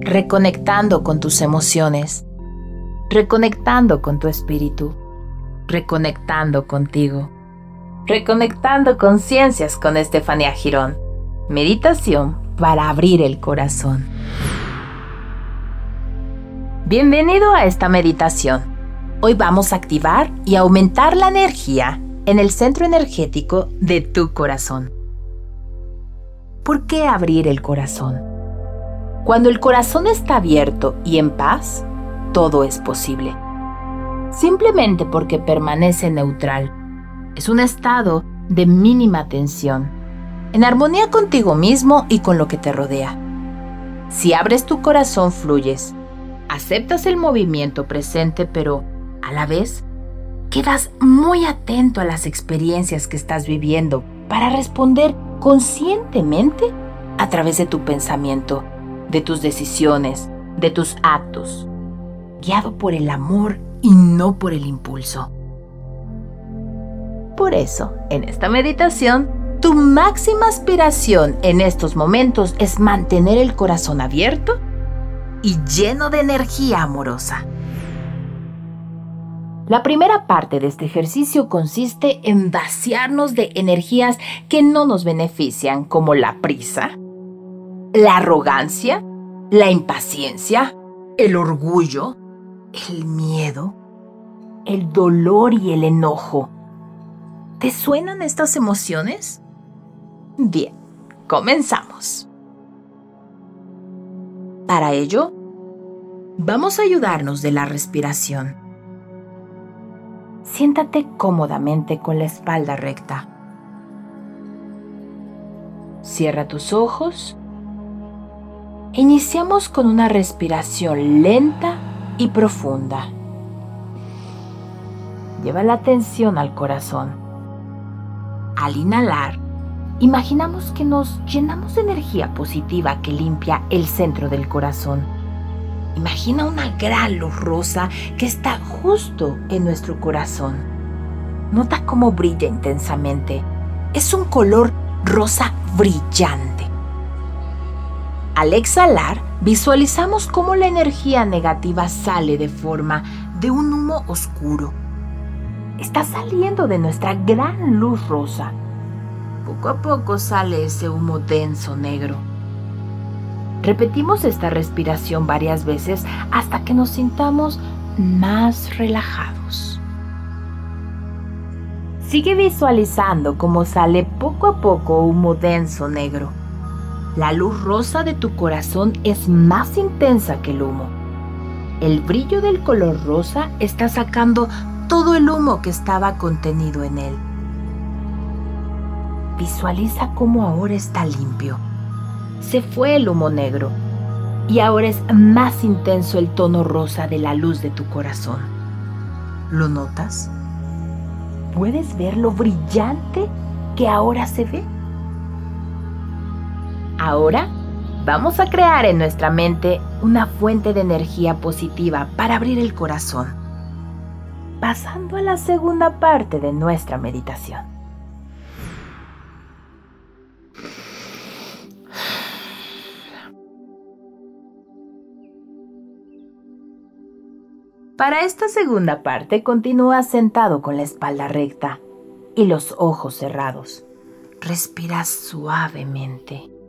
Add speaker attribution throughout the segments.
Speaker 1: reconectando con tus emociones, reconectando con tu espíritu, reconectando contigo, reconectando conciencias con Estefanía Girón. Meditación para abrir el corazón. Bienvenido a esta meditación. Hoy vamos a activar y aumentar la energía en el centro energético de tu corazón. ¿Por qué abrir el corazón? Cuando el corazón está abierto y en paz, todo es posible. Simplemente porque permanece neutral. Es un estado de mínima tensión, en armonía contigo mismo y con lo que te rodea. Si abres tu corazón, fluyes. Aceptas el movimiento presente, pero a la vez quedas muy atento a las experiencias que estás viviendo para responder conscientemente a través de tu pensamiento, de tus decisiones, de tus actos, guiado por el amor y no por el impulso. Por eso, en esta meditación, tu máxima aspiración en estos momentos es mantener el corazón abierto y lleno de energía amorosa. La primera parte de este ejercicio consiste en vaciarnos de energías que no nos benefician, como la prisa, la arrogancia, la impaciencia, el orgullo, el miedo, el dolor y el enojo. ¿Te suenan estas emociones? Bien, comenzamos. Para ello, vamos a ayudarnos de la respiración. Siéntate cómodamente con la espalda recta. Cierra tus ojos. Iniciamos con una respiración lenta y profunda. Lleva la atención al corazón. Al inhalar, imaginamos que nos llenamos de energía positiva que limpia el centro del corazón Imagina una gran luz rosa que está justo en nuestro corazón. Nota cómo brilla intensamente. Es un color rosa brillante. Al exhalar, visualizamos cómo la energía negativa sale de forma de un humo oscuro. Está saliendo de nuestra gran luz rosa. Poco a poco sale ese humo denso negro Repetimos esta respiración varias veces hasta que nos sintamos más relajados. Sigue visualizando cómo sale poco a poco humo denso negro. La luz rosa de tu corazón es más intensa que el humo. El brillo del color rosa está sacando todo el humo que estaba contenido en él. Visualiza cómo ahora está limpio se fue el humo negro y ahora es más intenso el tono rosa de la luz de tu corazón. ¿Lo notas? ¿Puedes ver lo brillante que ahora se ve? Ahora vamos a crear en nuestra mente una fuente de energía positiva para abrir el corazón, pasando a la segunda parte de nuestra meditación. Para esta segunda parte continúa sentado con la espalda recta y los ojos cerrados. Respira suavemente.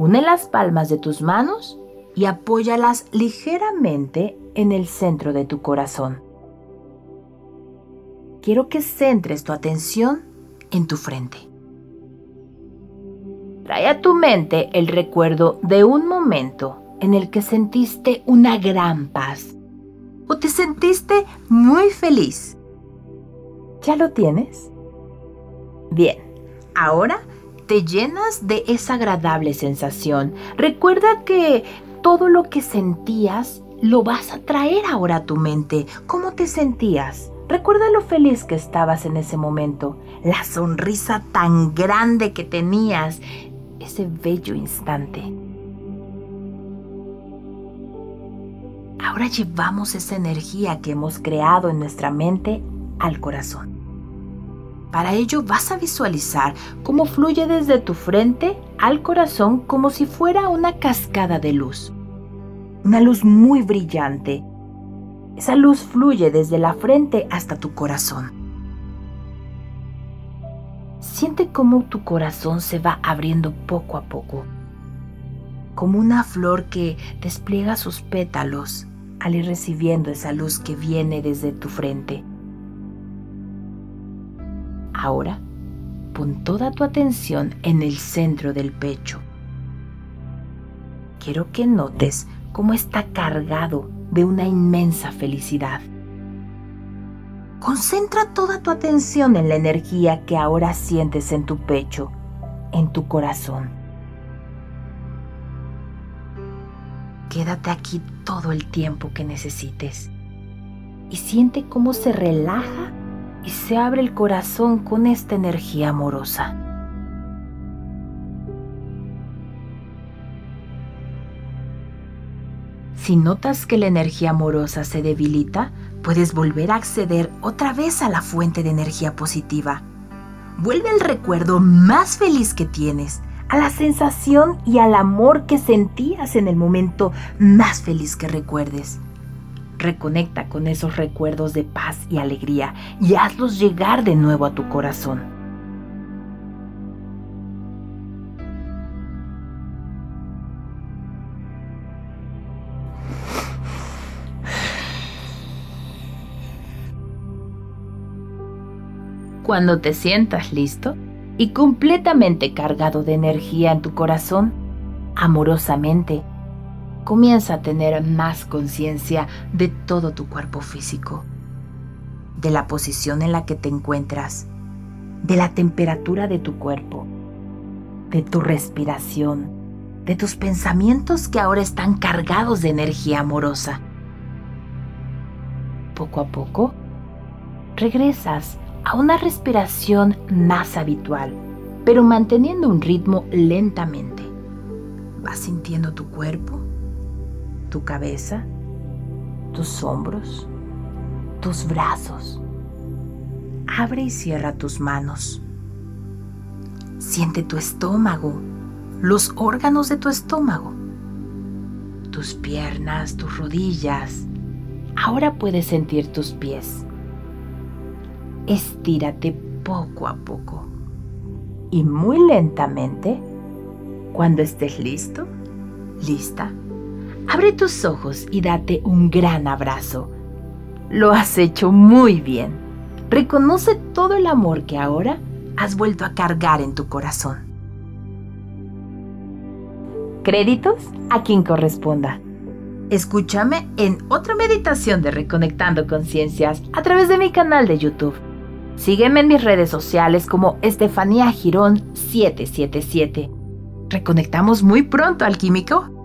Speaker 1: Une las palmas de tus manos y apóyalas ligeramente en el centro de tu corazón. Quiero que centres tu atención en tu frente. Trae a tu mente el recuerdo de un momento en el que sentiste una gran paz o te sentiste muy feliz. ¿Ya lo tienes? Bien, ahora te llenas de esa agradable sensación. Recuerda que todo lo que sentías lo vas a traer ahora a tu mente. ¿Cómo te sentías? Recuerda lo feliz que estabas en ese momento, la sonrisa tan grande que tenías, ese bello instante. Ahora llevamos esa energía que hemos creado en nuestra mente al corazón. Para ello vas a visualizar cómo fluye desde tu frente al corazón como si fuera una cascada de luz. Una luz muy brillante. Esa luz fluye desde la frente hasta tu corazón. Siente cómo tu corazón se va abriendo poco a poco, como una flor que despliega sus pétalos al ir recibiendo esa luz que viene desde tu frente. Ahora, pon toda tu atención en el centro del pecho. Quiero que notes cómo está cargado de una inmensa felicidad. Concentra toda tu atención en la energía que ahora sientes en tu pecho, en tu corazón. Quédate aquí todo el tiempo que necesites y siente cómo se relaja y se abre el corazón con esta energía amorosa. Si notas que la energía amorosa se debilita, puedes volver a acceder otra vez a la fuente de energía positiva. Vuelve al recuerdo más feliz que tienes, a la sensación y al amor que sentías en el momento más feliz que recuerdes. Reconecta con esos recuerdos de paz y alegría y hazlos llegar de nuevo a tu corazón. Cuando te sientas listo y completamente cargado de energía en tu corazón, amorosamente comienza a tener más conciencia de todo tu cuerpo físico, de la posición en la que te encuentras, de la temperatura de tu cuerpo, de tu respiración, de tus pensamientos que ahora están cargados de energía amorosa. Poco a poco, regresas a una respiración más habitual, pero manteniendo un ritmo lentamente. Vas sintiendo tu cuerpo tu cabeza, tus hombros, tus brazos. Abre y cierra tus manos. Siente tu estómago, los órganos de tu estómago, tus piernas, tus rodillas. Ahora puedes sentir tus pies. Estírate poco a poco y muy lentamente, cuando estés listo, lista, Abre tus ojos y date un gran abrazo. Lo has hecho muy bien. Reconoce todo el amor que ahora has vuelto a cargar en tu corazón. Créditos a quien corresponda. Escúchame en otra meditación de Reconectando Conciencias a través de mi canal de YouTube. Sígueme en mis redes sociales como Estefanía Girón 777. Reconectamos muy pronto, alquímico.